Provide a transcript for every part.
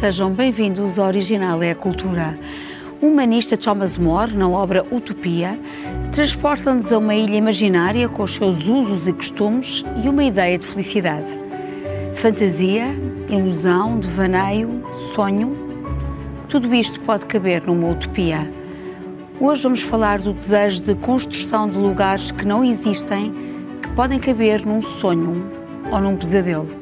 Sejam bem-vindos ao Original é a Cultura. O humanista Thomas More, na obra Utopia, transporta-nos a uma ilha imaginária com os seus usos e costumes e uma ideia de felicidade. Fantasia, ilusão, devaneio, sonho, tudo isto pode caber numa utopia. Hoje vamos falar do desejo de construção de lugares que não existem, que podem caber num sonho ou num pesadelo.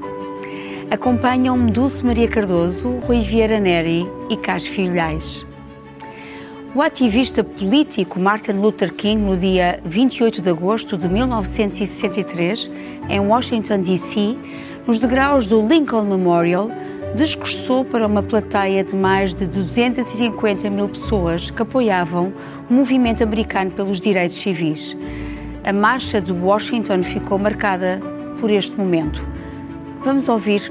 Acompanham-me Dulce Maria Cardoso, Rui Vieira Neri e Cas Filhais. O ativista político Martin Luther King, no dia 28 de agosto de 1963, em Washington, D.C., nos degraus do Lincoln Memorial, discursou para uma plateia de mais de 250 mil pessoas que apoiavam o movimento americano pelos direitos civis. A marcha de Washington ficou marcada por este momento. Vamos ouvir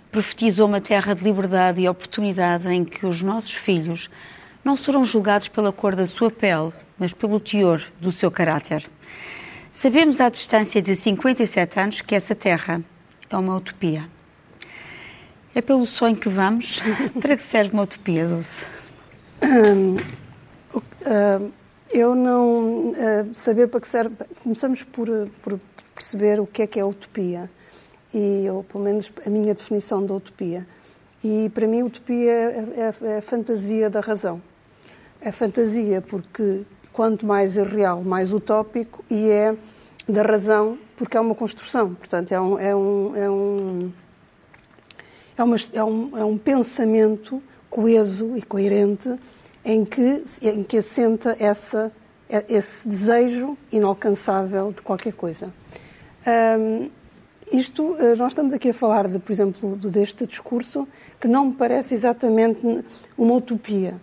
profetizou uma terra de liberdade e oportunidade em que os nossos filhos não serão julgados pela cor da sua pele, mas pelo teor do seu caráter. Sabemos à distância de 57 anos que essa terra é uma utopia. É pelo sonho que vamos? Para que serve uma utopia, Dulce? Eu não uh, saber para que serve. Começamos por, por, perceber o que é que é utopia e ou pelo menos a minha definição da utopia. E para mim, utopia é, é, é a fantasia da razão. É fantasia porque quanto mais irreal, mais utópico, e é da razão porque é uma construção. Portanto, é um, é um, é um é, uma, é, um, é um pensamento coeso e coerente em que, em que assenta essa, esse desejo inalcançável de qualquer coisa. Um, isto, eh, nós estamos aqui a falar, de, por exemplo, deste discurso, que não me parece exatamente uma utopia.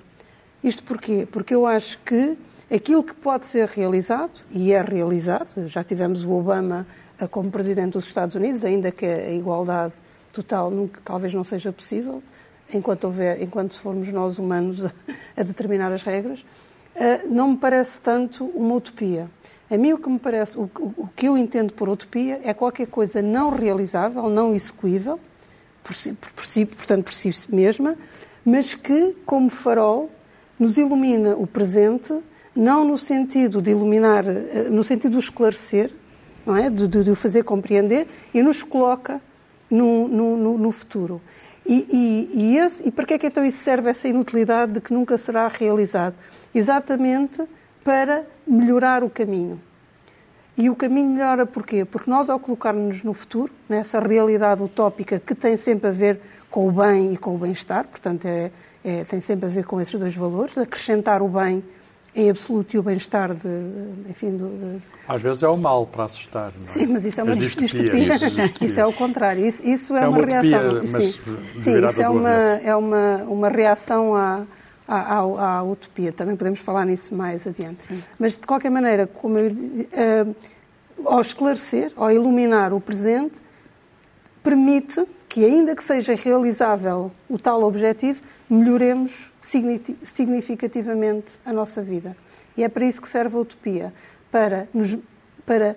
Isto porquê? Porque eu acho que aquilo que pode ser realizado, e é realizado, já tivemos o Obama eh, como presidente dos Estados Unidos, ainda que a igualdade total nunca, talvez não seja possível, enquanto, houver, enquanto formos nós humanos a, a determinar as regras, uh, não me parece tanto uma utopia. A mim o que me parece, o, o, que eu entendo por utopia é qualquer coisa não realizável, não execuível, por si, por, por si, portanto por si mesma, mas que, como farol, nos ilumina o presente, não no sentido de iluminar, eh, no sentido de esclarecer, não é? de, de, de o fazer compreender, e nos coloca no, no, no futuro. E, e, e, esse, e para que é que então isso serve, essa inutilidade de que nunca será realizado? Exatamente para melhorar o caminho. E o caminho melhora porquê? Porque nós, ao colocarmos-nos no futuro, nessa realidade utópica que tem sempre a ver com o bem e com o bem-estar, portanto, é, é, tem sempre a ver com esses dois valores, acrescentar o bem em absoluto e o bem-estar de, enfim, do, de... Às vezes é o mal para assustar. Não é? Sim, mas isso é uma distopia. distopia. Isso, é o contrário. Isso, isso é, é, uma, uma reação. Utopia, sim, sim isso é uma, é uma, uma reação à, à, à, à, utopia. Também podemos falar nisso mais adiante. Sim. Mas, de qualquer maneira, como eu, uh, ao esclarecer, ao iluminar o presente, permite que, ainda que seja realizável o tal objetivo, melhoremos significativamente a nossa vida. E é para isso que serve a utopia para, nos, para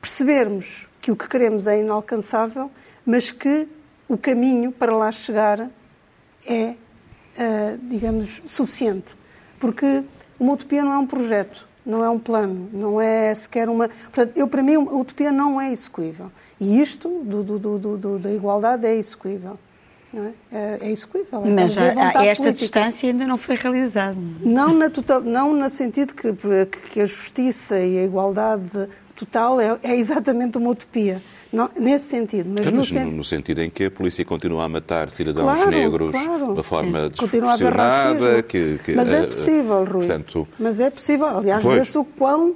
percebermos que o que queremos é inalcançável, mas que o caminho para lá chegar é, digamos, suficiente. Porque uma utopia não é um projeto, não é um plano, não é sequer uma. Portanto, eu, para mim, a utopia não é execuível. E isto, do, do, do, da igualdade, é execuível. Não é? é, é execuível. Mas Mas é a, a esta política. distância ainda não foi realizado. Não, na total, não no sentido que, que a justiça e a igualdade total é, é exatamente uma utopia. Não, nesse sentido. Mas, Mas no no, sentido. no sentido em que a polícia continua a matar cidadãos Claro, negros claro. de forma desproporcionada. Que, que, Mas eh, é possível, Rui. Portanto, Mas é possível. Aliás. Uhum. vê-se o quão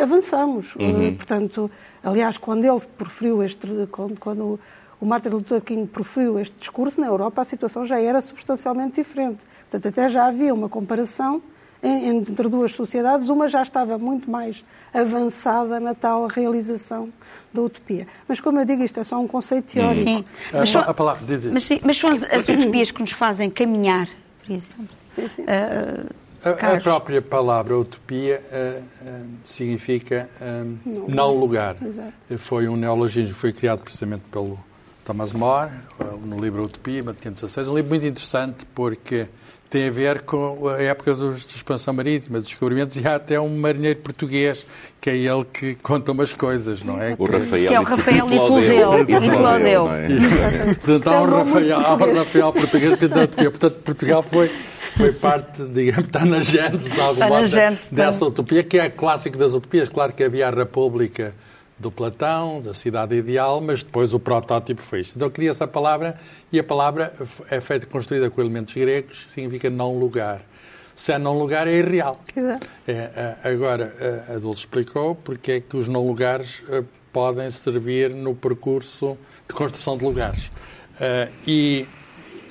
avançamos. Uh, Portanto, aliás, quando ele proferiu este. Quando, quando o Martin Luther King proferiu este discurso, na Europa a situação já era substancialmente diferente. Portanto, até já havia uma comparação entre duas sociedades, uma já estava muito mais avançada na tal realização da utopia. Mas, como eu digo, isto é só um conceito teórico. Sim. A, Mas, a palavra, diz, diz. mas, sim, mas são as, as utopias que nos fazem caminhar, por exemplo. Sim, sim. Ah, A, a própria palavra utopia ah, ah, significa ah, não lugar. Exato. Foi um neologismo que foi criado precisamente pelo Thomas More, ah, no livro Utopia, 1516. Um livro muito interessante porque tem a ver com a época dos, de expansão marítima, dos descobrimentos, e há até um marinheiro português que é ele que conta umas coisas, não é? o Que- Rafael, Que é o e Rafael Clodeu, e Clodeu, e Clodeu. não é? Portanto, há Tem um, Rafael, há um português. Rafael português utopia. Portanto, Portugal foi, foi parte, digamos, está na gênese de algum Está na modo gênese, dessa utopia, que é clássico das utopias. Claro que havia a República do Platão, da cidade ideal, mas depois o protótipo foi isto. Então cria-se a palavra e a palavra é feita, construída com elementos gregos, significa não lugar. Se é não lugar, é irreal. Exato. É, a- agora, a- a Dulce explicou porque é que os não lugares eh, podem servir no percurso de construção de lugares. Eh, e,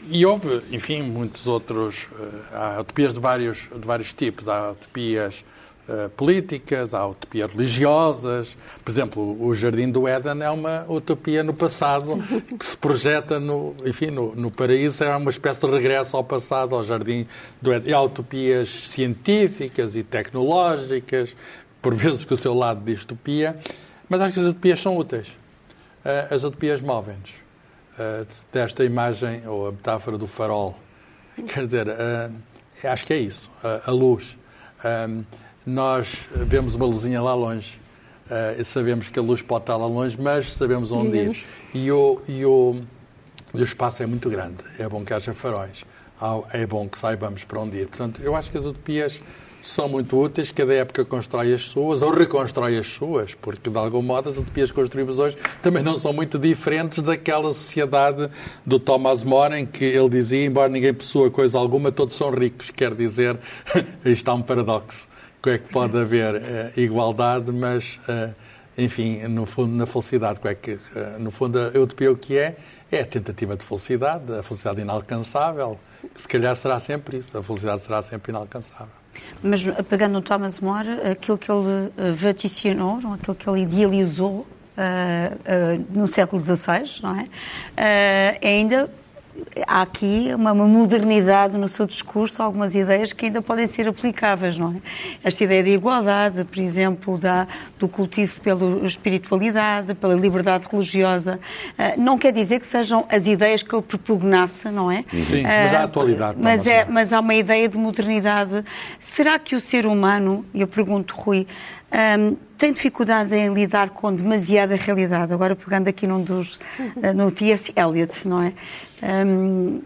e houve, enfim, muitos outros. eh, há utopias de vários, de vários tipos. Há utopias eh, políticas, há utopias religiosas. Por exemplo, o Jardim do Éden é uma utopia no passado que se projeta no, enfim, no, no paraíso, é uma espécie de regresso ao passado, ao Jardim do Éden. E há utopias científicas e tecnológicas, por vezes com o seu lado de distopia, mas acho que as utopias são úteis. Eh, As utopias movem-nos. Eh, Desta imagem, ou a metáfora do farol. Quer dizer, acho que é isso, a- luz. Ahm, nós vemos uma luzinha lá longe. e sabemos que a luz pode estar lá longe, mas sabemos onde ir. Iremos. E o, e, o, e o espaço é muito grande. É bom que haja faróis. Há- É bom que saibamos para onde ir. Portanto, eu acho que as utopias são muito úteis. Cada época constrói as suas ou reconstrói as suas, porque de algum modo as utopias que construímos hoje também não são muito diferentes daquela sociedade do Thomas More em que ele dizia, embora ninguém possua coisa alguma, todos são ricos. Quer dizer, aí está um paradoxo. Que é que pode haver eh, igualdade, mas, eh, enfim, no fundo, na felicidade. Que é que, eh, no fundo, a utopia o que é? É a tentativa de felicidade, a felicidade inalcançável, que se calhar será sempre isso, a felicidade será sempre inalcançável. Mas pegando no Thomas More, aquilo que ele vaticinou, é? aquilo que ele idealizou eh, eh, no século XVI, não é? Eh, ainda há aqui uma, uma modernidade no seu discurso, algumas ideias que ainda podem ser aplicáveis, não é? Esta ideia de igualdade, por exemplo, da, do cultivo pela espiritualidade, pela liberdade religiosa, eh, não quer dizer que sejam as ideias que ele propugnasse, não é? Sim, mas há atualidade, Mas, Thomas é, mas há uma ideia de modernidade. Será que o ser humano, e eu pergunto, Rui, hum, tem dificuldade em lidar com demasiada realidade? Agora pegando aqui num dos, eh, no T.S. Eliot, não é? Hum,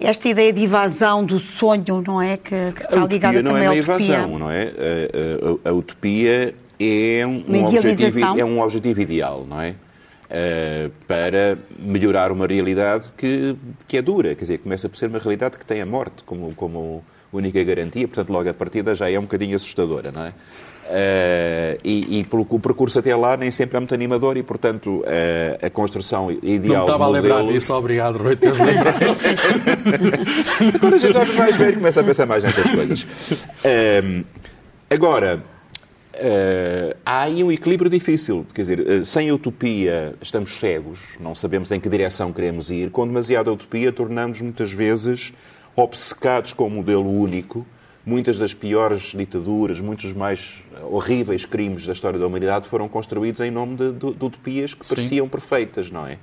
esta ideia de evasão do sonho, não é? Que, que está A ligada utopia não também é à uma evasão, não é? A, a- a utopia é um, um objetivo, é um objetivo ideal, não é? Eh, para melhorar uma realidade que, que é dura, quer dizer, começa por ser uma realidade que tem a morte como, como única garantia, portanto, logo a partida já é um bocadinho assustadora, não é? Eh, e, e pelo o percurso até lá nem sempre é muito animador e, portanto, eh, a construção Não ideal me estava a lembrar disso, obrigado, Rui, teres lembrado. Quando a gente olha mais velho, começa a pensar mais nessas coisas. Ahm, agora, ah, há aí um equilíbrio difícil. Quer dizer, sem utopia estamos cegos, não sabemos em que direção queremos ir. Com demasiada utopia, tornamos muitas vezes obcecados com um modelo único. Muitas das piores ditaduras, muitos dos mais horríveis crimes da história da humanidade foram construídos em nome de, de- de utopias que pareciam perfeitas, não é?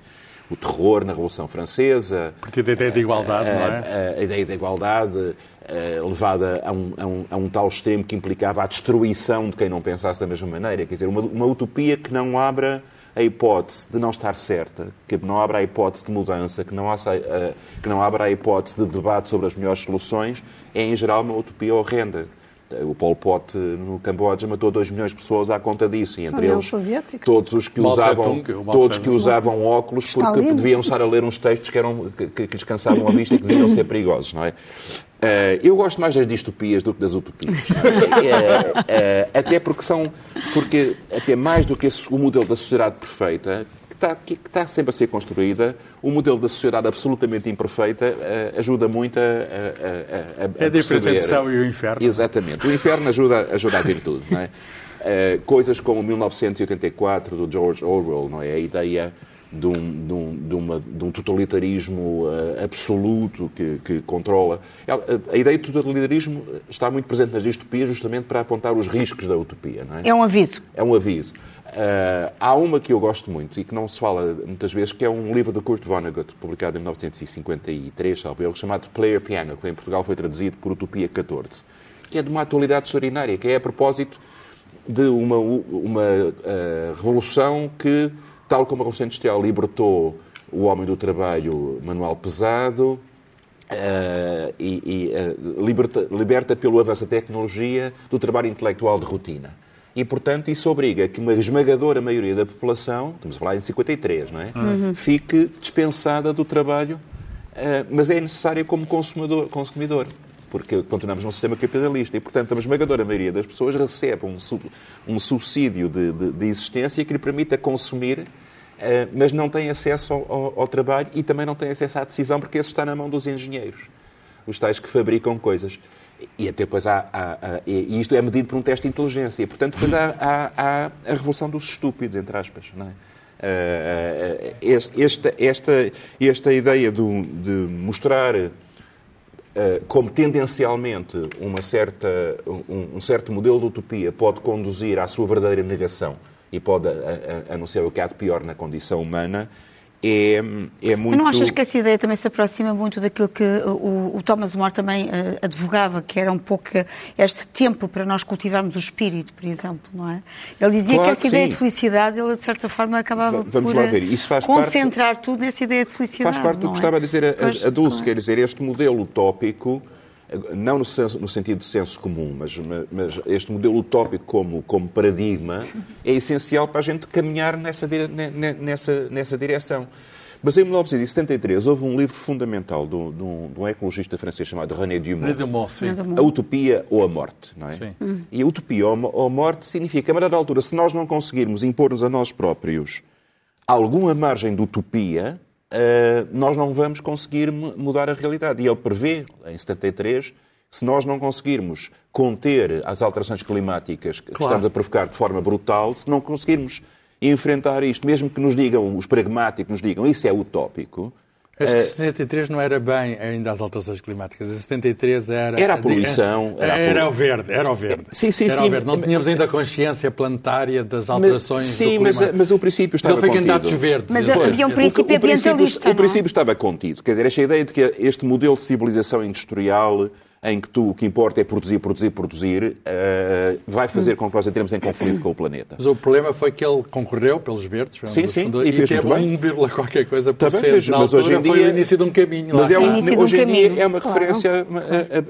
O terror na Revolução Francesa, A partir da ideia de igualdade, não é? a, a ideia da igualdade eh, levada a um, a, um, a um tal extremo que implicava a destruição de quem não pensasse da mesma maneira. Quer dizer, uma, uma utopia que não abra a hipótese de não estar certa, que não abra a hipótese de mudança, que não, haça, uh, que não abra a hipótese de debate sobre as melhores soluções, é em geral uma utopia horrenda. O Pol Pot no Camboja matou 2 milhões de pessoas à conta disso, e entre eles todos os que usavam, todos que usavam óculos porque deviam estar a ler uns textos que, eram, que, que lhes cansavam a vista e que deviam ser perigosos, não é? Uh, eu gosto mais das distopias do que das utopias. É? Uh, uh, até porque são. Porque, até mais do que esse, o modelo da sociedade perfeita, está, que está sempre a ser construída, o modelo da sociedade absolutamente imperfeita ajuda muito a. a, a, a é a diferença entre o céu e o inferno. Exatamente. O inferno ajuda, ajuda a virtude. Não é? coisas como 1984 do George Orwell, não é? A ideia de um, de um, de uma, de um totalitarismo uh, absoluto que, que controla. A, a, ideia de totalitarismo está muito presente nas distopias justamente para apontar os riscos da utopia. Não é? é um aviso. É um aviso. Uh, há uma que eu gosto muito e que não se fala muitas vezes, que é um livro de Kurt Vonnegut, publicado em 1953, salvo chamado Player Piano, que em Portugal foi traduzido por Utopia 14, que é de uma atualidade extraordinária, que é a propósito de uma, uma uh, revolução que tal como a Revolução Industrial libertou o homem do trabalho manual pesado, Uh, e, e uh, liberta, liberta, pelo avanço da tecnologia do trabalho intelectual de rotina. E, portanto, isso obriga que uma esmagadora maioria da população, estamos a falar em 53, não é? Uhum. Fique dispensada do trabalho, uh, mas é necessária como consumidor, consumidor, porque continuamos num sistema capitalista e, portanto, a esmagadora maioria das pessoas recebe um, um subsídio de, de, de existência que lhe permita consumir eh, mas não tem acesso ao, ao, ao, trabalho e também não tem acesso à decisão, porque esse está na mão dos engenheiros, os tais que fabricam coisas. E até depois há, há, há e isto é medido por um teste de inteligência. E, portanto, depois há, há, a revolução dos estúpidos, entre aspas. Não é? Uh, esta, esta, esta ideia de mostrar uh, como tendencialmente uma certa, um, um certo modelo de utopia pode conduzir à sua verdadeira negação e pode anunciar o que há de pior na condição humana, é, é muito... não achas que essa ideia também se aproxima muito daquilo que o, o Thomas More também uh, advogava, que era um pouco este tempo para nós cultivarmos o espírito, por exemplo, não é? Ele dizia claro que essa que ideia sim. de felicidade, ele de certa forma acabava Vamos por lá ver. Isso faz concentrar parte, tudo nessa ideia de felicidade. Faz parte do que é? estava a dizer a, a Dulce, quer dizer, este modelo utópico não no, senso, no, sentido de senso comum, mas, mas, este modelo utópico como, como paradigma é essencial para a gente caminhar nessa, nessa, nessa direção. Mas em 1973 houve um livro fundamental de um, de um ecologista francês chamado René Dumont, Dumont A Utopia ou a Morte. Não é? Sim. E a utopia ou a morte significa, a dada altura, se nós não conseguirmos impor-nos a nós próprios alguma margem de utopia, nós não vamos conseguir mudar a realidade. E ele prevê, em 73, se nós não conseguirmos conter as alterações climáticas que claro. estamos a provocar de forma brutal, se não conseguirmos enfrentar isto, mesmo que nos digam, os pragmáticos nos digam, isso é utópico, Acho que 73 não era bem ainda as alterações climáticas. Em 73 era... Era a poluição. Era, era, era o verde, era o verde. Sim, sim, era sim. Verde. Não tínhamos ainda a consciência planetária das alterações mas, Sim, mas, mas, o princípio estava contido. Mas ele foi candidatos verdes. Mas havia um princípio o, o ambientalista, O é? princípio estava contido. Quer dizer, esta ideia de que este modelo de civilização industrial em que tu, o que importa é produzir, produzir, produzir, uh, vai fazer com que nós entremos em conflito com o planeta. Mas o problema foi que ele concorreu pelos verdes, sim, sim, e, e fez teve muito bem. 1, qualquer coisa por tá cento. Mas, Na mas altura hoje em dia, foi o início de um caminho. Mas é um, hoje um em dia é uma claro. referência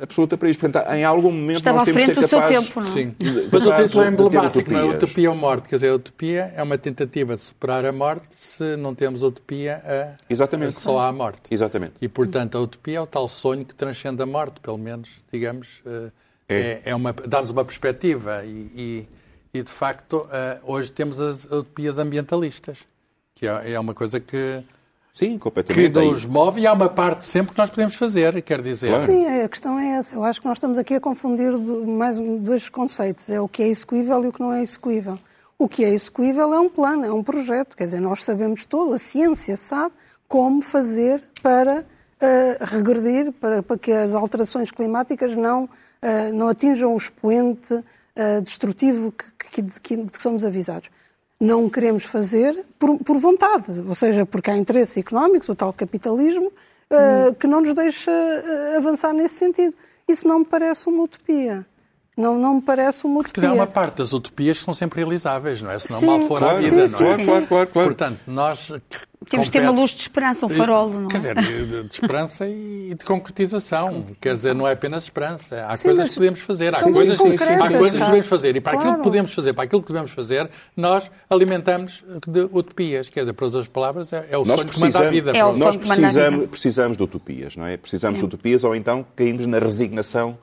absoluta para isto. Portanto, em algum momento Estava nós temos à frente que ser capazes... do seu tempo, não é? Sim. Mas o título é emblemático, não é? Utopia ou morte. Quer dizer, a utopia é uma tentativa de superar a morte se não temos utopia, a, Exatamente. A só há a morte. Exatamente. E, portanto, a utopia é o tal sonho que transcende a morte, pelo menos, digamos... Uh, é, é uma, dá-nos uma perspectiva e, e, e de facto, uh, hoje temos as utopias ambientalistas, que é, é uma coisa que, Sim, completamente. que nos move e há uma parte sempre que nós podemos fazer, quer dizer. Claro. Sim, a questão é essa. Eu acho que nós estamos aqui a confundir mais dois conceitos. É o que é execuível e o que não é execuível. O que é execuível é um plano, é um projeto. Quer dizer, nós sabemos todo, a ciência sabe como fazer para uh, regredir, para, para que as alterações climáticas não uh, não atinjam o expoente uh, destrutivo que, que, que, que, somos avisados. Não queremos fazer por, por, vontade, ou seja, porque há interesses económicos, o tal capitalismo, uh, hum. que não nos deixa avançar nesse sentido. Isso não me parece uma utopia. Não, não me parece uma Quer dizer, há utopia. uma parte das utopias que são sempre realizáveis, não é? Senão Sim, mal for claro, a vida, sim, não sim, é? sim. Claro, claro, claro. Portanto, nós... Temos de ter uma luz de esperança, um farol, não é? Quer dizer, de, de- esperança e de concretização. Quer dizer, não é apenas esperança. Há Sim, coisas que podemos fazer. Há coisas, há coisas que devemos fazer. E para aquilo Claro. que podemos fazer, para aquilo que devemos fazer, nós alimentamos de utopias. Quer dizer, por outras palavras, é, é o Nós sonho que manda a vida. É nós precisamos, precisamos de utopias, não é? Precisamos de utopias ou então caímos na resignação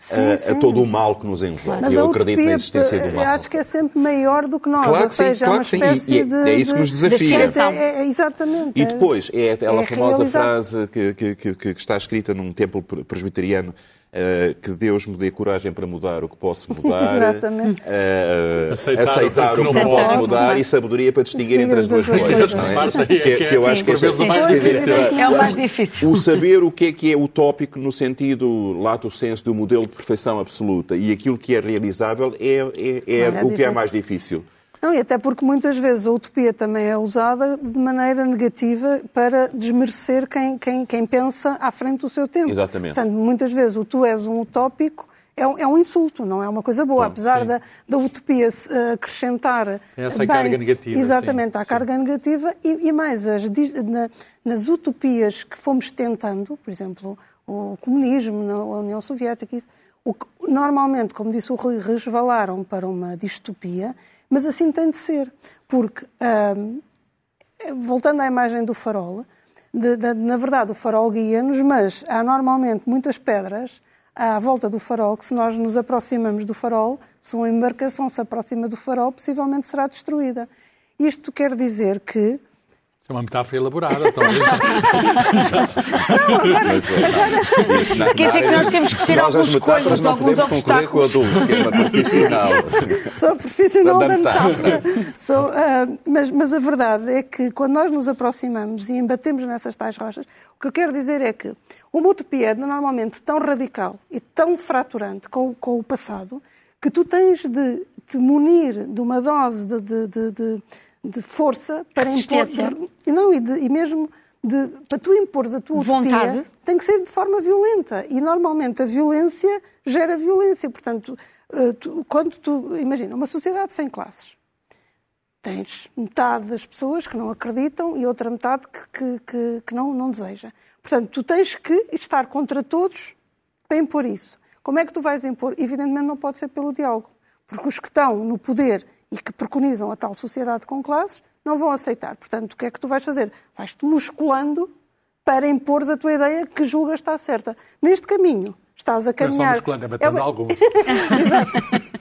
Sim, a, a sim. todo o mal que nos envolve. Mas Eu a acredito na existência do eu mal. acho que é sempre maior do que nós. Claro ou que sim, seja, claro é uma que sim. espécie E- e de. é isso que nos de- desafia. de- é- é- exatamente. E depois, é aquela é famosa realizar. frase que, que- que- que está escrita num templo pre- presbiteriano, eh, que Deus me dê coragem para mudar o que posso mudar, Exatamente. eh, Aceitar aceitar, o que não não posso mudar e saberia para distinguir entre as duas coisas. é? é Que, que é, eu acho que o mais difícil. É o mais difícil. o saber o que é que é utópico no sentido lato senso do modelo de perfeição absoluta e aquilo que é realizável é, é- é é o que é mais difícil. Não, e até porque muitas vezes a utopia também é usada de maneira negativa para desmerecer quem, quem, quem pensa à frente do seu tempo. Exatamente. Portanto, muitas vezes o tu és um utópico é um, é um insulto, não é uma coisa boa. Bom, Apesar da, da utopia se, eh, acrescentar. Essa bem- carga negativa, Exatamente, sim, sim. carga negativa e, e mais, as na- nas utopias que fomos tentando, por exemplo, o comunismo, na União Soviética, isso, o que, normalmente, como disse o Rui, resvalaram para uma distopia, mas assim tem de ser, porque, voltando à imagem do farol, de- de- na verdade o farol guia-nos, mas há normalmente muitas pedras à volta do farol que se nós nos aproximamos do farol, se uma embarcação se aproxima do farol, possivelmente será destruída. Isto quer dizer que é uma metáfora elaborada. Talvez. Eh, isso na- Quer dizer que nós temos que ter nós, alguns coisas, não alguns podemos concorrer com a obstáculos. Dulce, que é uma profissional. Sou profissional Da da metáfora. metáfora. Sou, ah, mas, mas a verdade é que quando nós nos aproximamos e embatemos nessas tais rochas, o que eu quero dizer é que uma utopia é normalmente tão radical e tão fraturante com, com o passado que tu tens de te munir de uma dose de, de, de, de- de força para impor. E não, e, de- e mesmo de, para tu impores a tua Vontade. utopia, tem que ser de forma violenta. E normalmente a violência gera violência. Portanto, eh, tu- quando tu. Imagina, uma sociedade sem classes. Tens metade das pessoas que não acreditam e outra metade que, que, que, que não, não deseja. Portanto, tu tens que estar contra todos para impor isso. Como é que tu vais impor? Evidentemente não pode ser pelo diálogo. Porque os que estão no poder e que preconizam a tal sociedade com classes não vão aceitar. Portanto, o que é que tu vais fazer? Vais-te musculando para impor a tua ideia que julgas estar certa. Neste caminho, estás a Não é só caminhar... musculante, é batendo uma- alguns. Exato.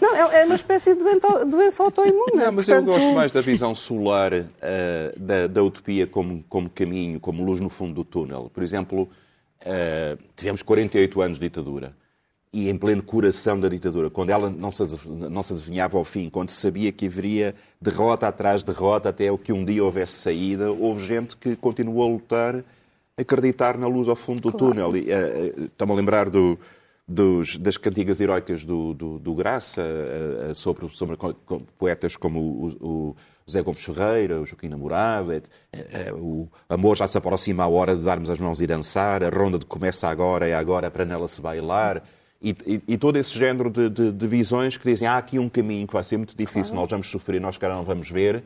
Não, é é uma espécie de doença, autoimune. Não, mas eu Portanto, gosto mais da visão solar eh, da, da utopia como, como caminho, como luz no fundo do túnel. Por exemplo, eh, tivemos 48 anos de ditadura e em pleno coração da ditadura, quando ela não se, não se adivinhava ao fim, quando se sabia que haveria derrota atrás de derrota até o que um dia houvesse saída, houve gente que continuou a lutar, a acreditar na luz ao fundo do túnel. E, eh, Estou-me a lembrar do, dos- das cantigas heroicas do, do, do Graça, eh, eh, sobre, sobre poetas como o, o José Gomes Ferreira, o Joaquim Namorado, o amor já se aproxima a hora de darmos as mãos e dançar, a ronda de começa agora, é agora para nela se bailar. E, e- e todo esse género de, de- de visões que dizem há aqui um caminho que vai ser muito difícil, nós vamos sofrer, nós cara não vamos ver,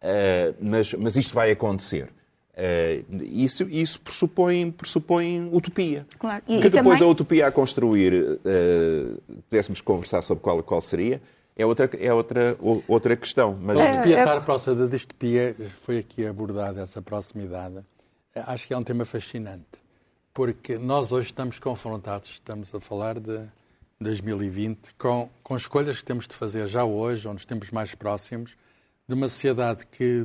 eh, mas, mas isto vai acontecer. Eh, isso isso pressupõe, pressupõe utopia. Claro. E- que e depois também- a utopia a construir, eh, pudéssemos conversar sobre qual, qual seria, é outra, é outra, outra questão. Mas A É, utopia é- estar próxima da distopia foi aqui abordada essa proximidade. Acho que é um tema fascinante, porque nós hoje estamos confrontados, estamos a falar de 2020, com, com escolhas que temos de fazer já hoje, ou nos tempos mais próximos, de uma sociedade que,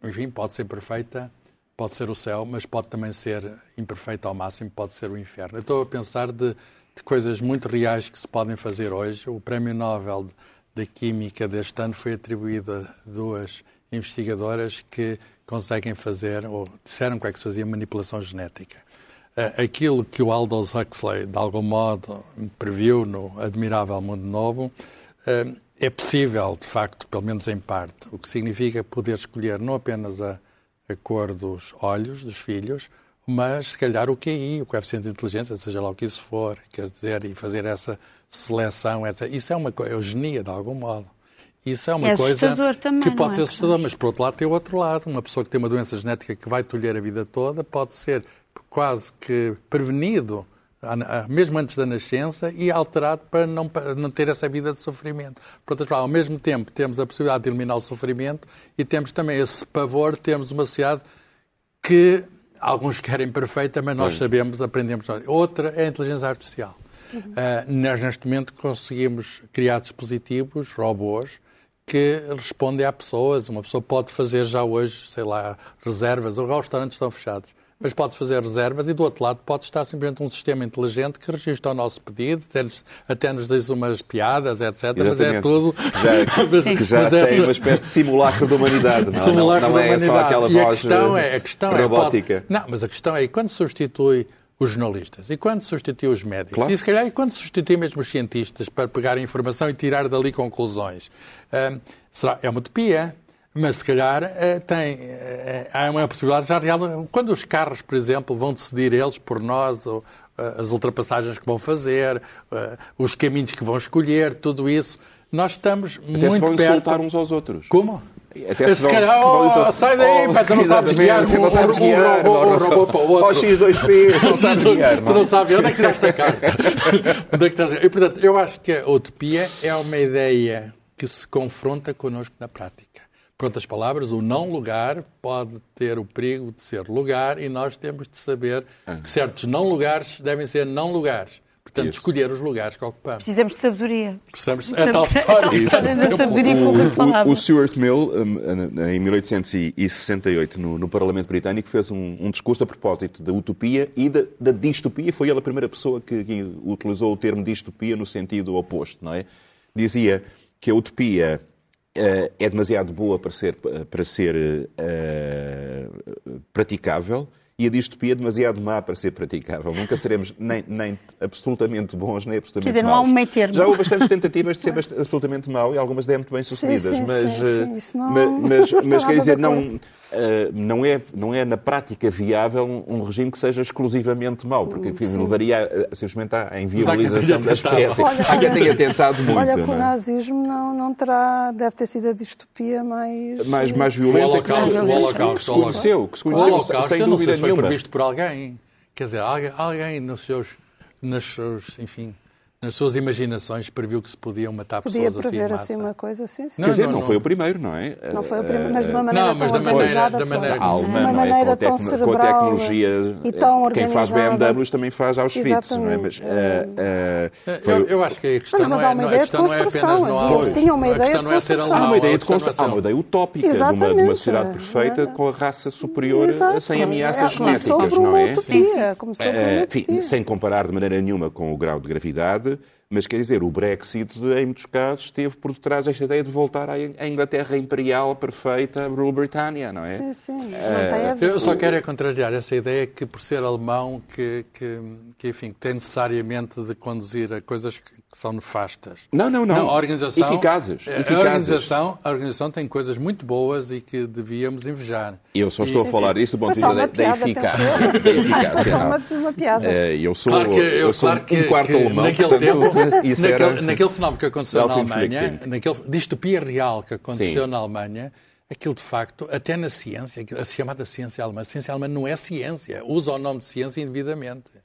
enfim, pode ser perfeita, pode ser o céu, mas pode também ser imperfeita ao máximo, pode ser o inferno. Eu estou a pensar de, de coisas muito reais que se podem fazer hoje. O Prémio Nobel de Química deste ano foi atribuído a duas investigadoras que conseguem fazer, ou disseram que é que se fazia manipulação genética. Eh, Aquilo que o Aldous Huxley, de algum modo, previu no Admirável Mundo Novo, eh, é possível, de facto, pelo menos em parte, o que significa poder escolher não apenas a, a cor dos olhos dos filhos, mas se calhar o QI, o coeficiente de inteligência, seja lá o que isso for, quer dizer, e fazer essa seleção, etc. Isso é uma coisa, eugenia de algum modo. Isso é uma É coisa também, que pode é, ser assustador, mas por outro lado tem o outro lado. Uma pessoa que tem uma doença genética que vai tolher a vida toda pode ser quase que prevenido, mesmo antes da nascença, e alterado para não, para não ter essa vida de sofrimento. Por outras palavras, ao mesmo tempo temos a possibilidade de eliminar o sofrimento e temos também esse pavor, temos uma sociedade que alguns querem perfeita, mas nós sabemos, aprendemos. Outra é a inteligência artificial. Ah, nós, neste momento, conseguimos criar dispositivos, robôs, que respondem a pessoas. Uma pessoa pode fazer já hoje, sei lá, reservas. Os restaurantes estão fechados. Mas pode fazer reservas e, do outro lado, pode estar simplesmente um sistema inteligente que registra o nosso pedido, até nos, até nos diz umas piadas, etc. Mas é Exatamente. tudo... Já, Mas- que já mas é tem tudo- uma espécie de simulacro da humanidade, não, Simulacro não, não é só humanidade. aquela e voz eh, é, a questão é, robótica. pode- não, mas a questão é, e quando substitui os jornalistas? E quando substitui os médicos? Claro. E se calhar, e quando substitui mesmo os cientistas para pegar a informação e tirar dali conclusões? Hum, será, é uma utopia. Mas se calhar eh, tem, eh, há uma possibilidade já real. Quando os carros, por exemplo, vão decidir eles por nós, ou, eh, as ultrapassagens que vão fazer, eh, os caminhos que vão escolher, tudo isso, nós estamos Até se vão muito perto. insultar uns aos outros. Como? Até se se vão- calhar, vão oh, sai daí, Oh, pá, tu não sabes guiar, não sabes guiar, o- robô para o outro. Oh, X2P, não sabes guiar, tu não sabes onde é que tiraste a carta. onde é que tiraste a- E, portanto, eu acho que a utopia é uma ideia que se confronta connosco na prática. Por outras palavras, o não lugar pode ter o perigo de ser lugar e nós temos de saber que certos não lugares devem ser não lugares. Portanto, Isso. escolher os lugares que ocupamos. Precisamos de sabedoria. Precisamos, é tal história. A história da sabedoria o O, o Stuart Mill, um, em 1868, no, no Parlamento Britânico, fez um, um discurso a propósito da utopia e da, da distopia. Foi ele a primeira pessoa que, que utilizou o termo distopia no sentido oposto, não é? Dizia que a utopia é demasiado boa para ser, para ser eh, praticável e a distopia é demasiado má para ser praticável. Nunca seremos nem, nem absolutamente bons, nem absolutamente Quer dizer, não há maus. um meio termo. Já houve bastantes tentativas de ser absolutamente mau e algumas deram muito bem sucedidas, sim, mas, sim, eh, sim, isso não- ma- mas, mas, estou quer dizer, não, eh, não, é, não é na prática viável um, um regime que seja exclusivamente mau, porque enfim, Sim. levaria a, simplesmente à Mas inviabilização tenha da tentado. espécie. Olha, Há quem tenha tentado muito. Olha que o não é? nazismo não, não terá, deve ter sido a distopia mais... mais, mais O violenta que se, Holocausto, o que se- Holocausto, que se o conheceu, que se O conheceu sem dúvida foi previsto por alguém. Quer dizer, alguém, alguém nos seus, nas seus, enfim, nas suas imaginações previu que se podiam matar Podia pessoas assim em prever assim uma coisa assim, sim. Não, Quer dizer, não, não, não. foi o primeiro, não é? Não foi o primeiro, Eh, mas de uma maneira Não, mas tão da maneira- organizada da foi. maneira a alemã, de uma não é? maneira com, a tão tecno- com a cerebral tecnologia. e tão Quem faz organizada. BMWs também faz Auschwitz, não é? Mas, Exatamente. eh, eh, foi- Eu, eu acho que a questão Não, não, mas é, há uma não, ideia de é construção, havia- eles tinham uma ideia de é construção. Há uma ideia de é construção, há uma ideia utópica de uma, de uma Exatamente. sociedade perfeita com a raça superior sem ameaças É, genéticas, não é? Começou por uma Eh, utopia. sem comparar de maneira nenhuma com o grau de gravidade, mas quer dizer, o Brexit, em muitos casos, esteve por detrás desta ideia de voltar à Inglaterra imperial perfeita, Rule Britannia, não é? Sim, sim. Não tem a ver. Eu só quero é contrariar essa ideia que, por ser alemão, que, que, que, enfim, tem necessariamente de conduzir a coisas que, que são nefastas. Não, não, não. a organização, Eficazes, A eficazes. organização, a organização tem coisas muito boas e que devíamos invejar. Eu só estou a falar disso do ponto de vista da, uma da piada, eficácia. Da eficácia, só não. uma, uma piada. Eh, eu sou, Claro que, eu, eu sou claro que, um quarto que alemão, naquele portanto, tempo, isso naquele, era... naquele fenómeno que aconteceu na. Alemanha, naquele distopia real que aconteceu Sim. na Alemanha, aquilo de facto, até na ciência, a chamada ciência alemã, a ciência alemã não é ciência, usa o nome de ciência indevidamente.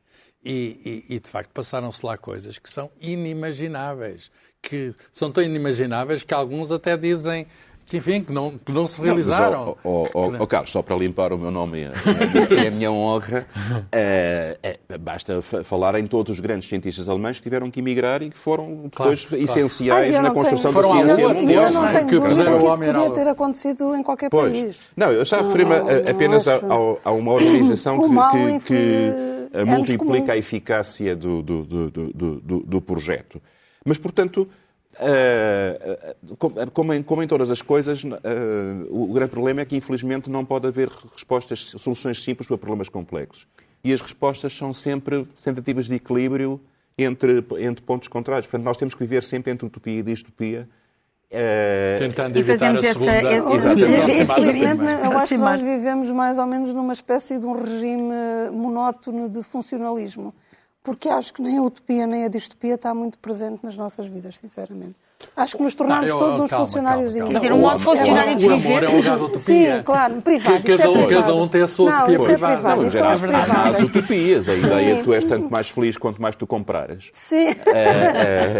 E, e- e, de facto passaram-se lá coisas que são inimagináveis, que são tão inimagináveis que alguns até dizem que, enfim, que não, que não se Não, realizaram. ó, ó, ó, ó, Carlos, só para limpar o meu nome é, é a minha honra, eh, é, basta fa- falar em todos os grandes cientistas alemães que tiveram que emigrar e que foram depois claro. essenciais eu na não construção tenho- da ciência eu, mundial. eu não tenho que dúvida que o isso podia ter acontecido em qualquer Pois. país. Não, eu já Não, referi-me a- não, a- apenas a, a uma organização O mal, que, enfim, que, que multiplica comum. a eficácia do, do, do, do, projeto. Mas, portanto, eh, como, como em, como em todas as coisas, eh, o grande problema é que, infelizmente, não pode haver respostas, soluções simples para problemas complexos. E as respostas são sempre tentativas de equilíbrio entre, entre pontos contrários. Portanto, nós temos que viver sempre entre utopia e distopia eh, Tentando E evitar fazemos essa- segunda. esse- ou a Exatamente. Infelizmente, primeira. eu acho que nós vivemos mais ou menos numa espécie de um regime monótono de funcionalismo. Porque acho que nem a utopia nem a distopia está muito presente nas nossas vidas, sinceramente. Acho que nos tornamos Não, eu- todos uns calma, funcionários calma, Quer calma. dizer, um O modo funcionário de O amor viver. é um lugar de utopia. Sim, claro, privado. Que isso cada é um- privado. cada um tem a sua não, utopia isso é privada. privado. Não, Isso é privado. há as utopias. A ideia Sim. de tu és tanto mais feliz quanto mais tu comprares. Sim,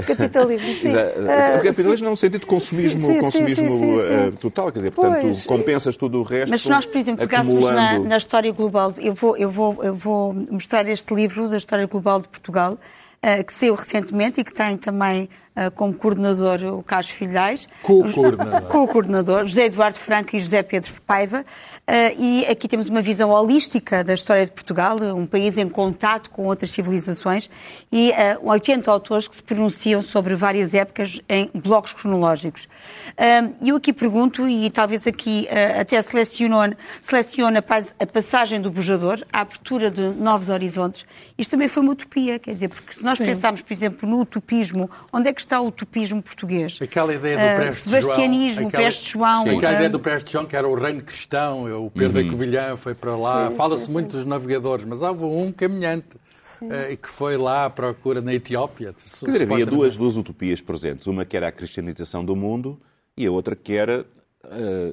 capitalismo, sim. Exa- Ah, o capitalismo é um sentido de consumismo, Sim, sim, consumismo sim, sim, sim. eh, total, quer dizer, portanto, Pois. compensas tudo o resto. Mas se nós, por exemplo, pegássemos na, acumulando. na história global, eu vou, eu, vou, eu vou mostrar este livro da história global de Portugal, eh, que saiu recentemente e que tem também como coordenador o Carlos Filhais. Co-coordenador. Co-coordenador, José Eduardo Franco e José Pedro Paiva. Eh, e aqui temos uma visão holística da história de Portugal, um país em contato com outras civilizações, e eh, 80 autores que se pronunciam sobre várias épocas em blocos cronológicos. E eu aqui pergunto, e talvez aqui até seleciono, seleciono a pas- a passagem do bujador, a abertura de novos horizontes. Isto também foi uma utopia, quer dizer, porque se nós Sim. pensarmos, por exemplo, no utopismo, onde é que está o utopismo português? Aquela ideia do Ah, Preste João. Sebastianismo, aquela- Preste João. Sim. Aquela ideia do Preste João, que era o reino cristão, o Pedro da Covilhã foi para lá. Fala-se muito sim. dos navegadores, mas houve um caminhante eh, que foi lá à procura na Etiópia. Quer dizer, havia duas, duas utopias presentes. Uma que era a cristianização do mundo e a outra que era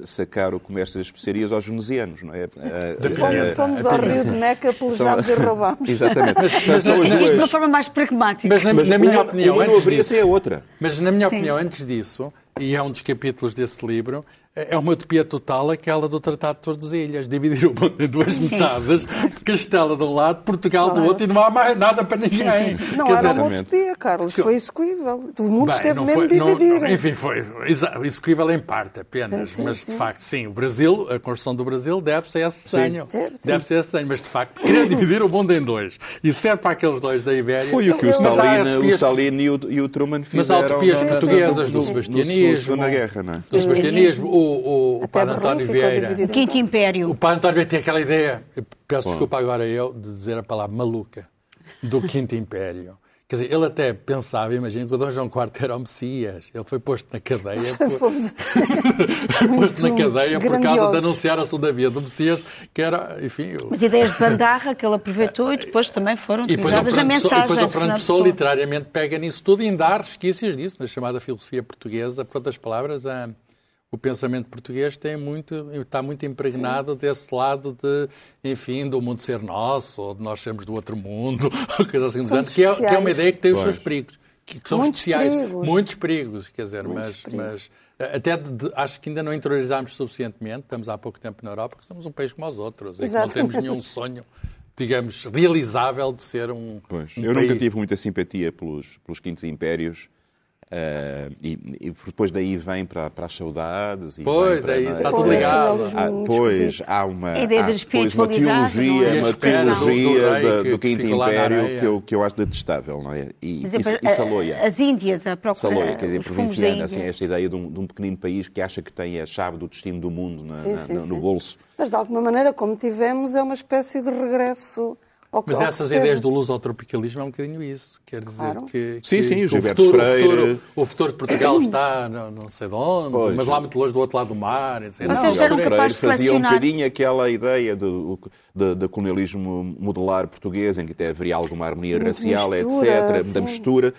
sacar o comércio das especiarias aos venezianos, não é? Eh, Fomos, fomos ao Rio de Meca, pelejámos e roubámos. Exatamente. Portanto, são as mas- Isto de uma forma mais pragmática. Mas na, Mas na minha opinião, antes haveria disso, a outra. Mas na minha Sim. opinião, antes disso, e é um dos capítulos desse livro, é uma utopia total aquela do Tratado de Tordesilhas, dividir o mundo em duas metades, Castela de um lado, Portugal do outro, e não há mais nada para ninguém. Não Quer era dizer, uma utopia, Carlos. Foi execuível. O mundo Bem, esteve não mesmo foi- não- dividido. enfim, foi exa- execuível em parte apenas, Sim, mas sim. de facto, sim, o Brasil, a construção do Brasil deve-se a esse desenho. Deve-se a esse desenho, mas de facto, querer dividir o mundo em dois e serve para aqueles dois da Ibéria. Foi o que o Mas Stalin, o utopias- Stalin e, o, e o Truman Mas fizeram há utopias portuguesas do sebastianismo. Na Segunda Guerra, não é? Do sebastianismo, o, o, o. O Quinto Império. O padre António Vieira tem aquela ideia, eu peço desculpa agora eu, de dizer a palavra maluca, do Quinto Império. Quer dizer, ele até pensava, imagina, que o Dom João IV era o Messias. Ele foi posto na cadeia. por- Fomos posto na cadeia por causa de anunciar a segunda via do Messias, que era, enfim... o- As ideias de bandarra que ele aproveitou e depois também foram o utilizadas na Pessoa, e mensagem. depois o Fernando Pessoa. literariamente pega nisso tudo e ainda há resquícios disso, na chamada filosofia portuguesa. Por outras palavras, a- o pensamento português tem muito, está muito impregnado desse lado de, enfim, do mundo ser nosso, ou de nós sermos do outro mundo, ou coisa assim que é, que é uma ideia que tem os Pois. seus perigos. Que, que são Muitos especiais, perigos. muitos perigos, quer dizer, Muitos mas, perigos. mas eh, até de- de- acho que ainda não interiorizámos suficientemente, estamos há pouco tempo na Europa, que somos um país como os outros, e que não temos nenhum sonho, digamos, realizável de ser um, Pois, um eu país. nunca tive muita simpatia pelos, pelos quintos impérios. Eh, e, e depois daí vem para, para as saudades. E Pois, vem para, é isso, está Pois, tudo ligado. nacionalismo Ah, pois, há uma, A ideia há da depois uma é? teologia, a uma espera do- do teologia do que Quinto Império que eu, que eu acho detestável, não é? E, Por e, e Saloia. As Índias, a procura, Saloia, quer dizer, provinciana, assim, esta ideia de um, de um pequenino país que acha que tem a chave do destino do mundo na- Sim, na- sim, no, sim. no bolso. Mas de alguma maneira, como tivemos, é uma espécie de regresso Mas essas ideias do lusotropicalismo é um bocadinho isso. Quer dizer Claro. que, Sim, que- sim, o que Gilberto futuro, Freire. O futuro, o futuro de Portugal está não, não sei de onde, Pois. mas lá muito longe do outro lado do mar. Etc. Vocês Não, eram capazes de fazia um bocadinho aquela ideia do, do, do colonialismo modular português, em que até haveria alguma harmonia Muita racial, mistura, etc., sim. da mistura.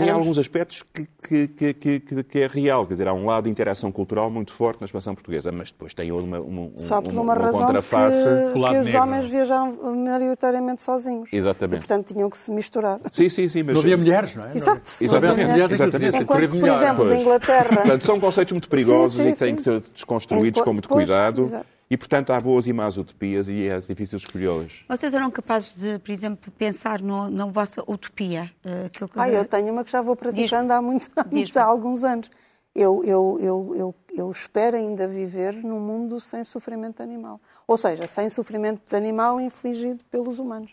Tem Éramos- alguns aspectos que, que, que, que- é real. Quer dizer, há um lado de interação cultural muito forte na expansão portuguesa, mas depois tem uma, uma, um- Só por uma, uma, uma razão contraface. que, que os negro. homens viajavam maioritariamente sozinhos. Exatamente. E, portanto, tinham que se misturar. Sim, sim, sim. Mas, Não havia mulheres, não é? Exato. Não havia mulheres, sido Enquanto que, por exemplo, Pois. da Inglaterra... Portanto, são conceitos muito perigosos Sim, sim, e que têm sim. que ser desconstruídos Enqu- com muito pois, cuidado. exato. E, portanto, há boas e más utopias e é difícil escolhê-las. Vocês eram capazes de, por exemplo, pensar no, na vossa utopia? eh, que- Ah, eu tenho uma que já vou praticando há, muitos, há, muitos- há alguns anos. Eu, eu, eu, eu, eu espero ainda viver num mundo sem sofrimento animal. Ou seja, sem sofrimento de animal infligido pelos humanos.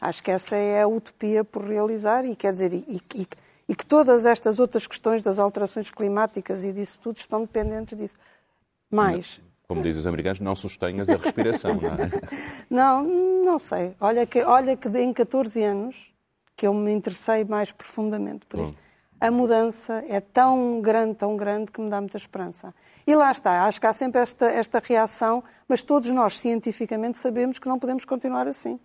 Acho que essa é a utopia por realizar e quer dizer, e, e- e que todas estas outras questões das alterações climáticas e disso tudo estão dependentes disso. Mais, Como dizem os americanos, não sustenhas a respiração, não é? Não, não sei. Olha que, olha que em 14 anos que eu me interessei mais profundamente por isto. a mudança é tão grande, tão grande, que me dá muita esperança. E lá está, acho que há sempre esta, esta reação, mas todos nós, cientificamente, sabemos que não podemos continuar assim.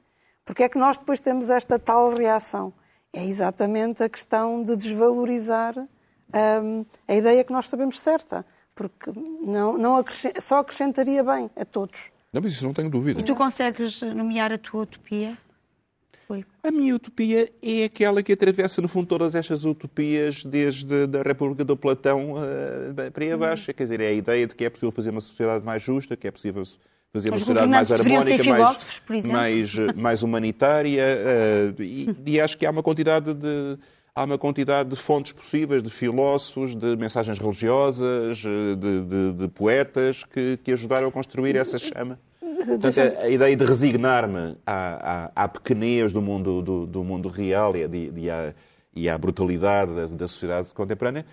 Porque é que nós depois temos esta tal reação? É exatamente a questão de desvalorizar hum, a ideia que nós sabemos certa. Porque não, não acrescent, só acrescentaria bem a todos. Não, mas isso não tenho dúvida. E tu consegues nomear a tua utopia? Foi. A minha utopia é aquela que atravessa, no fundo, todas estas utopias, desde a República do Platão uh, para aí abaixo. Quer dizer, é a ideia de que é possível fazer uma sociedade mais justa, que é possível fazer uma Os sociedade mais harmónica, mais, mais, eh, mais humanitária. uh, e, e acho que há uma quantidade de há uma quantidade de fontes possíveis, de filósofos, de mensagens religiosas, eh, de, de- de poetas que, que ajudaram a construir essa chama. Portanto, a, ideia de resignar-me à, à, à pequenez do mundo, do, do mundo real e, de- e à, e à brutalidade da, da sociedade contemporânea,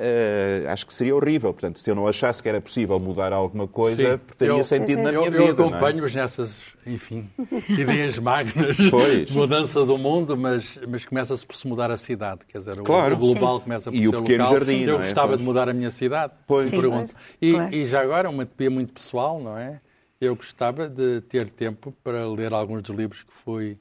eh, acho que seria horrível. Portanto, se eu não achasse que era possível mudar alguma coisa, Sim. teria Eu- sentido na Eu, minha eu vida. não é? acompanho-os nessas, enfim, ideias magnas Pois. de mudança do mundo, mas, mas começa-se por se mudar a cidade. Quer dizer, o- Claro. o global começa por E o ser pequeno local. jardim, Eu é? gostava Pois. de mudar a minha cidade, Pois. me pergunto. E, Claro. e já agora, uma utopia muito pessoal, não é? Eu gostava de ter tempo para ler alguns dos livros que fui,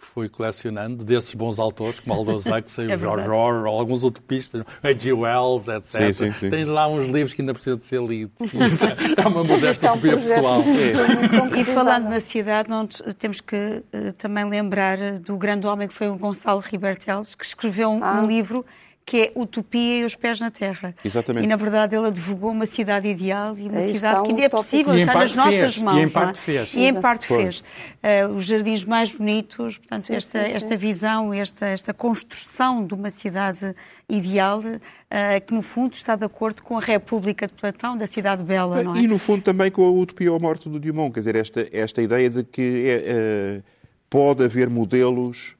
que fui colecionando, desses bons autores, como Aldous Huxley, É o George. Orwell, alguns utopistas, H.G. Wells, etc. Sim, sim, sim. Tens lá uns livros que ainda precisam de ser lidos. Isso é uma modesta é um utopia pessoal. muito E falando na cidade, não te- temos que eh, também lembrar do grande homem que foi o Gonçalo Riberteles, que escreveu um, Ah. um livro que é Utopia e os Pés na Terra. Exatamente. E, na verdade, ele advogou uma cidade ideal e uma Aí cidade que um ainda é possível, E em está nas parte nossas fez, e mãos. em não é? parte fez. E em parte Foi. fez. Eh, os jardins mais bonitos, portanto, Sim, esta, sim, sim. esta visão, esta, esta construção de uma cidade ideal, eh, que no fundo está de acordo com a República de Platão, da cidade bela, não é? E, no fundo, também com a utopia ou a morte do Dumont. Quer dizer, esta, esta ideia de que é, eh, pode haver modelos,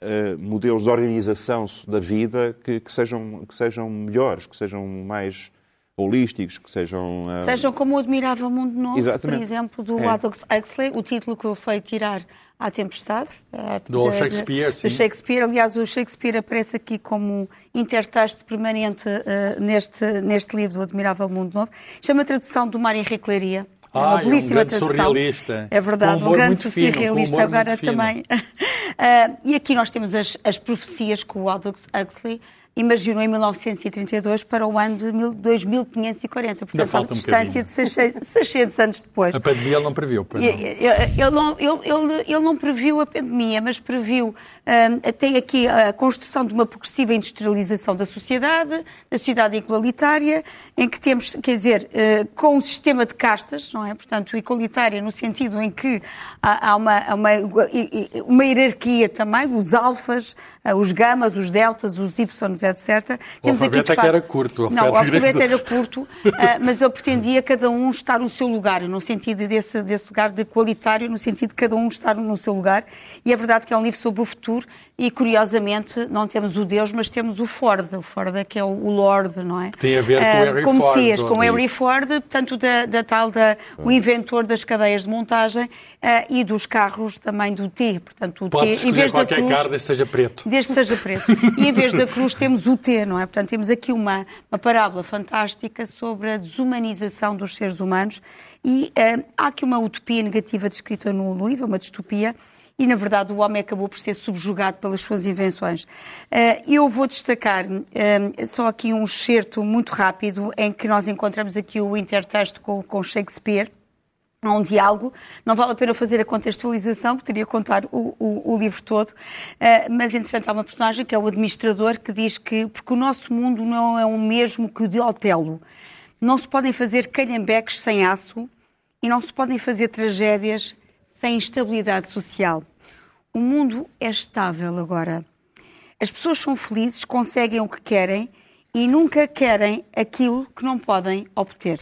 eh, modelos de organização da vida que, que sejam, que sejam melhores, que sejam mais holísticos, que sejam... eh, Sejam como o Admirável Mundo Novo, Exatamente. por exemplo, do É. Aldous Huxley, o título que ele foi tirar à Tempestade. eh, Do de- Shakespeare, de- sim. Do Shakespeare. Aliás, o Shakespeare aparece aqui como intertexto permanente eh, neste, neste livro do Admirável Mundo Novo. Chama a tradução do Mário Henrique Leiria. É Ah, uma é um belíssima grande tradução. surrealista. É verdade, um humor grande fino, surrealista agora também. Ah, e aqui nós temos as, as profecias que o Aldous Huxley imaginou em 1932 para o ano de mil- 2540. Portanto, falta a um distância de 600, 600 anos depois. A pandemia ele não previu, pois não. Ele não, ele, ele- ele não previu a pandemia, mas previu. hum, tem aqui a construção de uma progressiva industrialização da sociedade, da sociedade igualitária, em que temos, quer dizer, eh, com um sistema de castas, não é? Portanto, igualitária no sentido em que há, há uma, uma, uma hierarquia também dos alfas, eh, os gamas, os deltas, os ys, etc. O alfabeto é que era curto, o Não, o alfabeto era curto, ah, mas ele pretendia cada um estar no seu lugar, no sentido desse, desse lugar de qualitário, no sentido de cada um estar no seu lugar. E é verdade que é um livro sobre o futuro e, curiosamente, não temos o Deus, mas temos o Ford. O Ford é que é o, o Lord, não é? Tem a ver com Ah, Henry como Ford, Messias, com. Henry Ford, portanto, da, da tal, da, o inventor das cadeias de montagem ah, e dos carros também do T. Portanto, o Pode T, em vez da qualquer cruz, carne, desde que seja preto. Desde que seja preto. E em vez da cruz temos o T, não é? Portanto, temos aqui uma, uma parábola fantástica sobre a desumanização dos seres humanos e eh, há aqui uma utopia negativa descrita no, livro, uma distopia, e na verdade o homem acabou por ser subjugado pelas suas invenções. Eh, eu vou destacar eh, só aqui um excerto muito rápido em que nós encontramos aqui o intertexto com Shakespeare, há um diálogo. Não vale a pena fazer a contextualização, porque teria que contar o, o- o livro todo. Eh, mas, entretanto, há uma personagem que é o administrador que diz que, porque o nosso mundo não é o mesmo que o de Otelo. Não se podem fazer calhambeques sem aço e não se podem fazer tragédias sem estabilidade social. O mundo é estável agora. As pessoas são felizes, conseguem o que querem e nunca querem aquilo que não podem obter.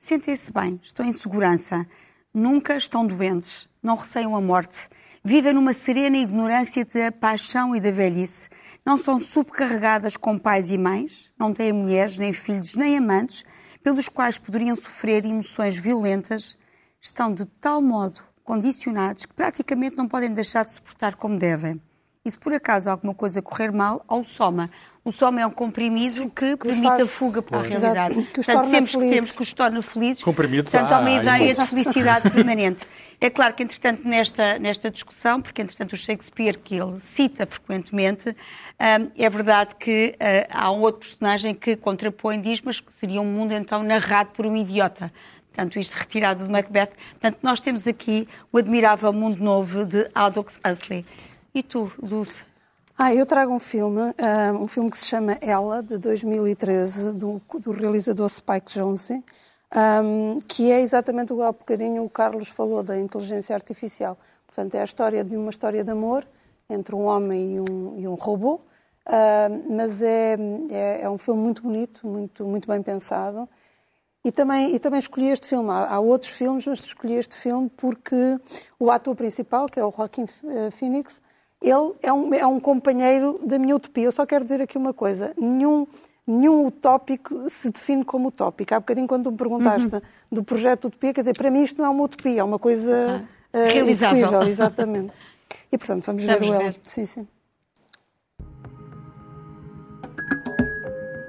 Sentem-se bem, estão em segurança, nunca estão doentes, não receiam a morte, vivem numa serena ignorância da paixão e da velhice, não são subcarregadas com pais e mães, não têm mulheres, nem filhos, nem amantes, pelos quais poderiam sofrer emoções violentas, estão de tal modo condicionados que praticamente não podem deixar de se portar como devem. E se por acaso alguma coisa correr mal, ao soma. O soma é um comprimido Sim, que, que permite faz- a fuga para a Pois. realidade. Exato, que os Portanto, sempre que temos que os torna felizes. Comprimidos Portanto, há uma há, há ideia de felicidade permanente. É claro que, entretanto, nesta, nesta discussão, porque, entretanto, o Shakespeare, que ele cita frequentemente, hum, é verdade que ah, há um outro personagem que contrapõe, diz, mas que seria um mundo, então, narrado por um idiota. Portanto, isto retirado de Macbeth. Portanto, nós temos aqui o admirável Mundo Novo de Aldous Huxley. E tu, Dulce? Ah, eu trago um filme, ah, um filme que se chama Ela, de 2013, do, do realizador Spike Jonze, ahm, que é exatamente o há bocadinho o Carlos falou da inteligência artificial. Portanto, é a história de uma história de amor entre um homem e um, e um robô, ah, mas é, é, é um filme muito bonito, muito, muito bem pensado. E também, e também escolhi este filme. Há, há outros filmes, mas escolhi este filme porque o ator principal, que é o Joaquin eh, Phoenix, ele é um, é um companheiro da minha utopia. Eu só quero dizer aqui uma coisa: nenhum, nenhum utópico se define como utópico. Há bocadinho, quando me perguntaste do projeto Utopia, quer dizer, para mim isto não é uma utopia, é uma coisa eh, Realizável. execuível, exatamente. E portanto, vamos, ver Vamos o Ela. ver. Sim, sim.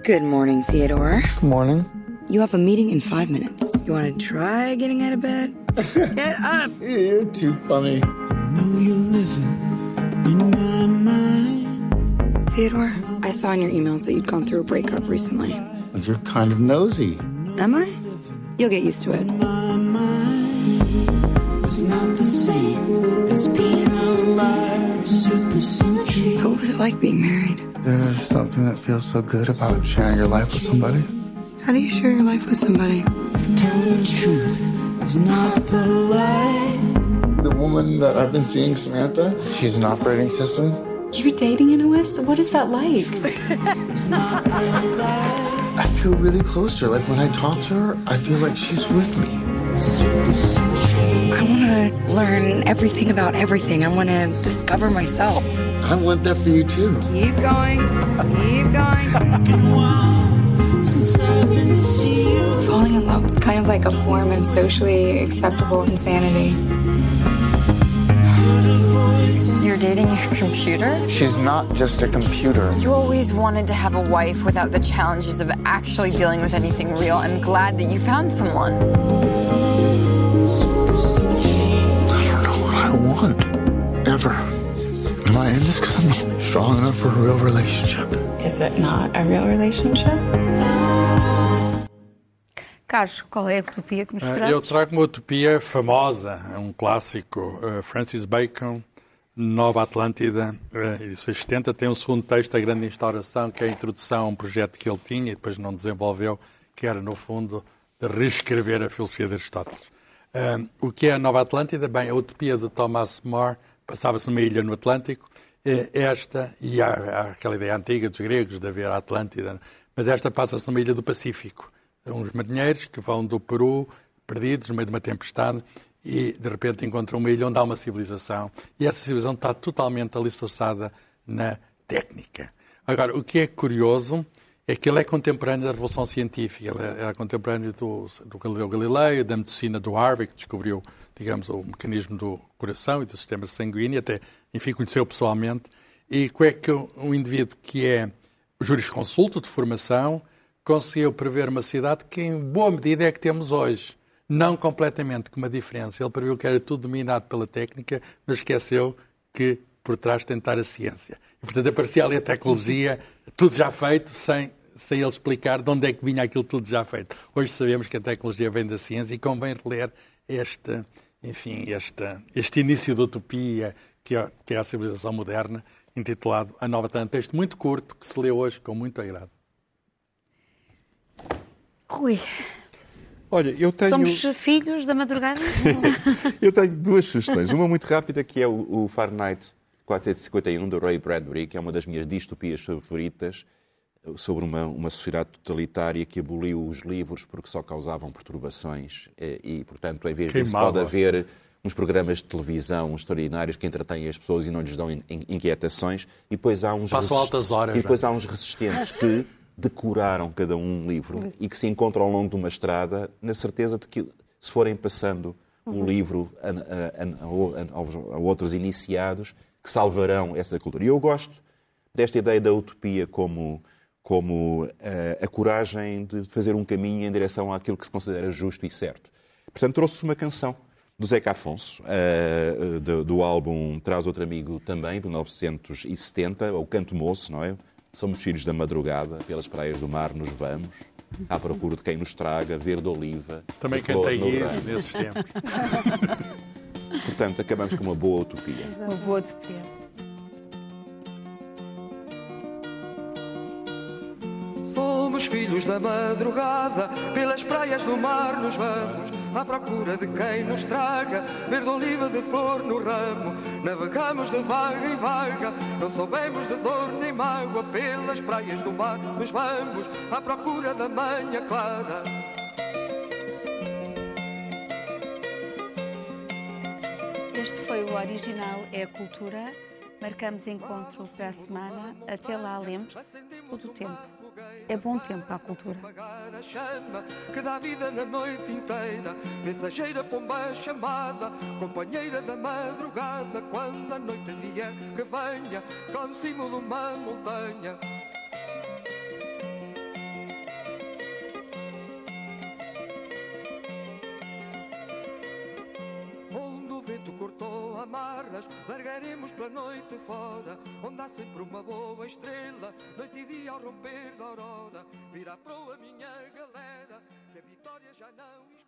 Good morning, Theodore. Good morning. You have a meeting in five minutes. You want to try getting out of bed? Get up! You're too funny. Theodore, I saw in your emails that you'd gone through a breakup recently. You're kind of nosy. Am I? You'll get used to it. It's not the same as being alive. Super century. So, what was it like being married? There's something that feels so good about sharing your life with somebody. How do you share your life with somebody? Telling the truth is not polite. The woman that I've been seeing, Samantha, she's an operating system. You're dating an OS? What is that like? I feel really close to her. Like when I talk to her, I feel like she's with me. I want to learn everything about everything. I want to discover myself. I want that for you too. Keep going. Keep going. Since I've been to see you. Falling in love is kind of like a form of socially acceptable insanity. You're dating your computer? She's not just a computer. You always wanted to have a wife without the challenges of actually dealing with anything real. I'm glad that you found someone. I don't know what I want. Ever. Am I in this because I'm strong enough for a real relationship? Is it not a real relationship? Carlos, qual é a utopia que nos traz? Eu trago uma utopia famosa, é um clássico, eh, Francis Bacon, Nova Atlântida, eh, edições 70, tem um segundo texto, A Grande Instauração, que é a introdução a um projeto que ele tinha e depois não desenvolveu, que era, no fundo, de reescrever a filosofia de Aristóteles. Ah, o que é a Nova Atlântida? Bem, a utopia de Thomas More passava-se numa ilha no Atlântico, eh, esta, e há, há aquela ideia antiga dos gregos de haver a Atlântida, mas esta passa-se numa ilha do Pacífico. Uns marinheiros que vão do Peru, perdidos no meio de uma tempestade, e de repente encontram uma ilha onde há uma civilização. E essa civilização está totalmente alicerçada na técnica. Agora, o que é curioso é que ele é contemporâneo da Revolução Científica, ele é, é contemporâneo do, do Galileu Galilei, da medicina do Harvey, que descobriu, digamos, o mecanismo do coração e do sistema sanguíneo, até, enfim, conheceu pessoalmente. E como é que um indivíduo que é jurisconsulto de formação conseguiu prever uma cidade que, em boa medida, é que temos hoje. Não completamente, com uma diferença. Ele previu que era tudo dominado pela técnica, mas esqueceu que por trás estar a ciência. E, portanto, aparecia ali a tecnologia, tudo já feito, sem, sem ele explicar de onde é que vinha aquilo tudo já feito. Hoje sabemos que a tecnologia vem da ciência e convém reler este, enfim, este, este início da utopia que é, que é a civilização moderna, intitulado A Nova Atlântida. Um texto muito curto que se lê hoje com muito agrado. Rui, Olha, eu tenho, somos filhos da madrugada? eu tenho duas sugestões. Uma muito rápida, que é o, o Fahrenheit 451, do Ray Bradbury, que é uma das minhas distopias favoritas, sobre uma, uma sociedade totalitária que aboliu os livros porque só causavam perturbações eh, e, portanto, em vez disso pode haver uns programas de televisão extraordinários que entretêm as pessoas e não lhes dão in- in- inquietações e depois há uns Passam altas horas, e depois há uns resistentes que decoraram cada um um livro e que se encontram ao longo de uma estrada na certeza de que se forem passando o livro a, a- a- a- outros iniciados que salvarão essa cultura. E eu gosto desta ideia da utopia como, como eh, a coragem de fazer um caminho em direção àquilo que se considera justo e certo. Portanto, trouxe uma canção do Zeca Afonso, eh, do, do álbum Traz Outro Amigo também, de 1970, o Canto Moço, não é? Somos filhos da madrugada, pelas praias do mar nos vamos, à procura de quem nos traga, verde oliva. Também cantei isso nesses tempos. Portanto, acabamos com uma boa utopia. Uma boa utopia. Somos filhos da madrugada, pelas praias do mar nos vamos, à procura de quem nos traga, verde oliva de flor no ramo. Navegamos de vaga em vaga, não soubemos de dor nem mágoa, pelas praias do mar nos vamos, à procura da manhã clara. Este foi o original É a Cultura. Marcamos encontro para a semana. Até lá, lembre-se, o tempo. É bom tempo para a cultura. a chama que dá vida na noite inteira. Mensageira pomba chamada, companheira da madrugada. Quando a noite vier, que venha, no cimo de uma montanha. Amarras, largaremos pela noite fora. Onde há sempre uma boa estrela, noite e dia ao romper da aurora. Virá proa minha galera, que a vitória já não